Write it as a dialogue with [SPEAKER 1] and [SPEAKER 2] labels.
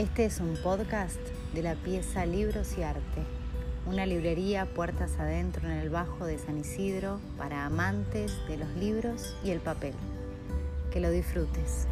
[SPEAKER 1] Este es un podcast de la pieza Libros y Arte, una librería puertas adentro en el Bajo de San Isidro para amantes de los libros y el papel. Que lo disfrutes.